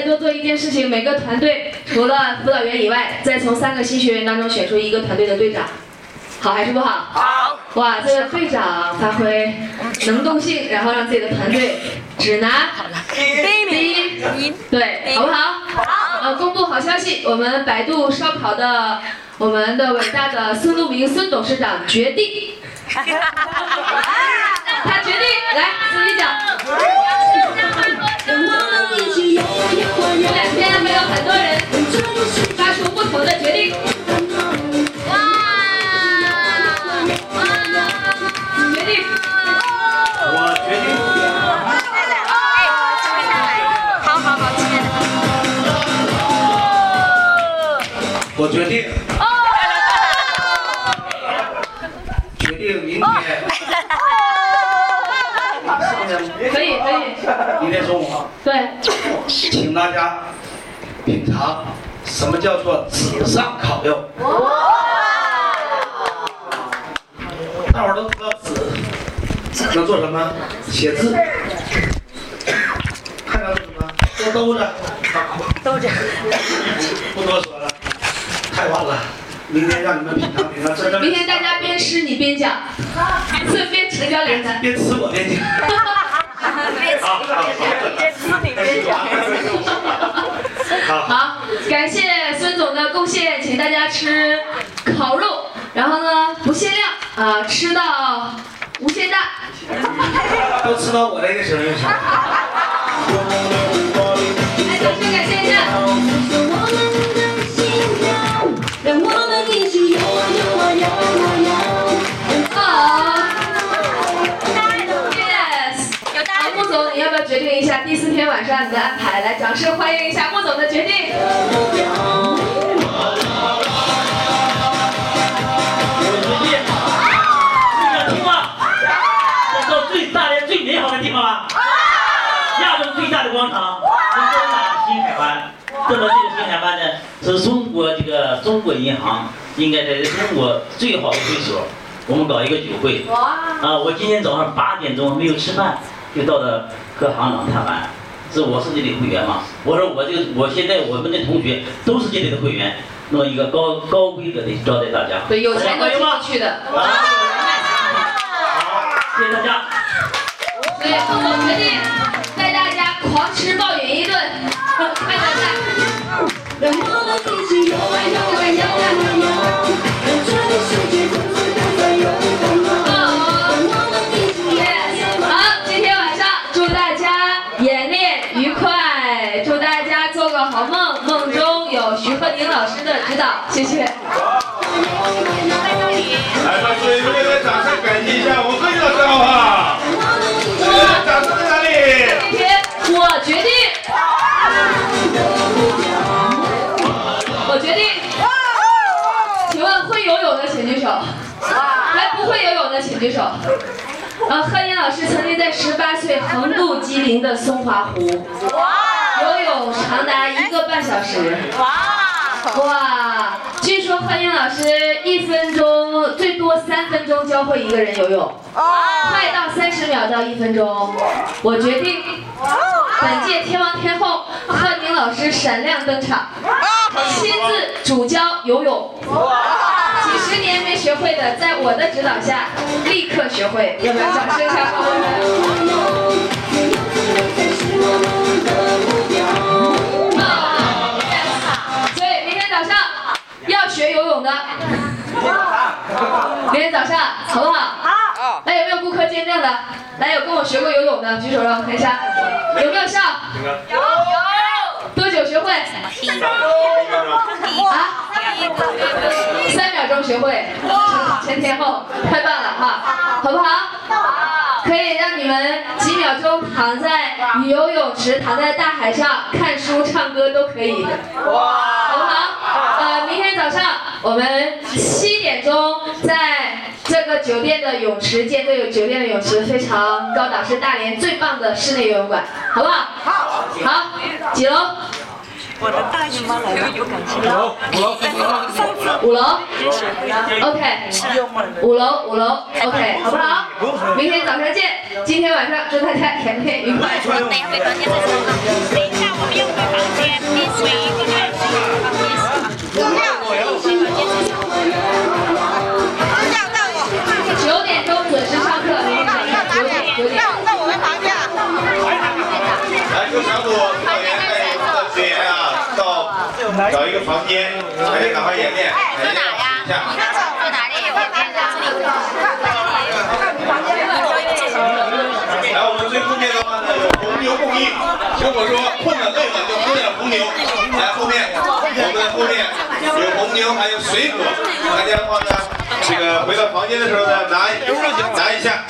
再多做一件事情，每个团队除了辅导员以外，再从三个新学员当中选出一个团队的队长，好还是不好？好。哇，这个队长发挥能动性，然后让自己的团队只拿第一，对，好不好？好。呃，公布好消息，我们百度烧烤的我们的伟大的孙路明孙董事长决定，他决定来自己讲。这两天还有很多人发出不同的决定。哇！哇！决定。我决定。好好好，亲爱的。我决定。哦决定明天。可以可以。明天中午。对。请大家品尝什么叫做纸上烤肉。大伙儿都知道纸能做什么？写字。还能做什么？做兜子。兜着。不多说了，太晚了。明天让你们品尝品尝真正。明天大家边吃你边讲，顺便成交两单。边吃我边讲。好，边吃你边讲。好，感谢孙总的贡献，请大家吃烤肉，然后呢不限量啊，吃到无限大。都吃到我这个时候就行。来，掌声感谢一下。决定一下第四天晚上你的安排，来，掌声欢迎一下穆总的决定。有决定，想听吗？想到最大连最美好的地方了？亚洲最大的广场，是中大新海湾。这么这个新海湾呢，是中国这个中国银行应该在中国最好的会所，我们搞一个酒会。啊，我今天早上八点钟没有吃饭。就到了和行长谈完，是我是这里会员嘛？我说我这个我现在我们的同学都是这里的会员，弄一个高高规格的招待大家。对，有钱都进不去的。好，谢谢大家。对，我决定带大家狂吃暴饮林老师的指导，谢谢。来，吧最热烈的掌声感谢一下我们贺宁老师，好不好？掌声在哪里？今天我决定，我决定。请问会游泳的请举手，还不会游泳的请举手。呃，贺宁老师曾经在十八岁横渡吉林的松花湖，游泳长达一个半小时。哇，据说贺英老师一分钟最多三分钟教会一个人游泳，快到三十秒到一分钟。我决定，本届天王天后贺宁老师闪亮登场，亲自主教游泳。几十年没学会的，在我的指导下立刻学会。有没有掌声一下，的，明天早上好不好？好。来，有没有顾客见证的？来，有跟我学过游泳的举手让我看一下。有没有效？有有。多久学会？啊？三秒钟学会。全天后，太棒了哈，好不好？好。可以让你们几秒钟躺在游泳池，躺在大海上看书、唱歌都可以。哇，好不好？呃，明天早上我们七点钟在这个酒店的泳池，见这个酒店的泳池非常高档，是大连最棒的室内游泳馆，好不好？好。好，几楼？我的大姨妈来了。五楼，五楼，五楼，OK，五楼五楼，OK，好不好？明天早上见。今天晚上祝大家甜甜愉快。找一个房间，大家赶快演练，演练一下。在哪里？我看到这里。来，我们最后面的话呢，有红牛供应。如果说困了累了，就喝点红牛。来后面，我们后面有红牛，还有水果。大家的话呢，这个回到房间的时候呢，拿拿一下。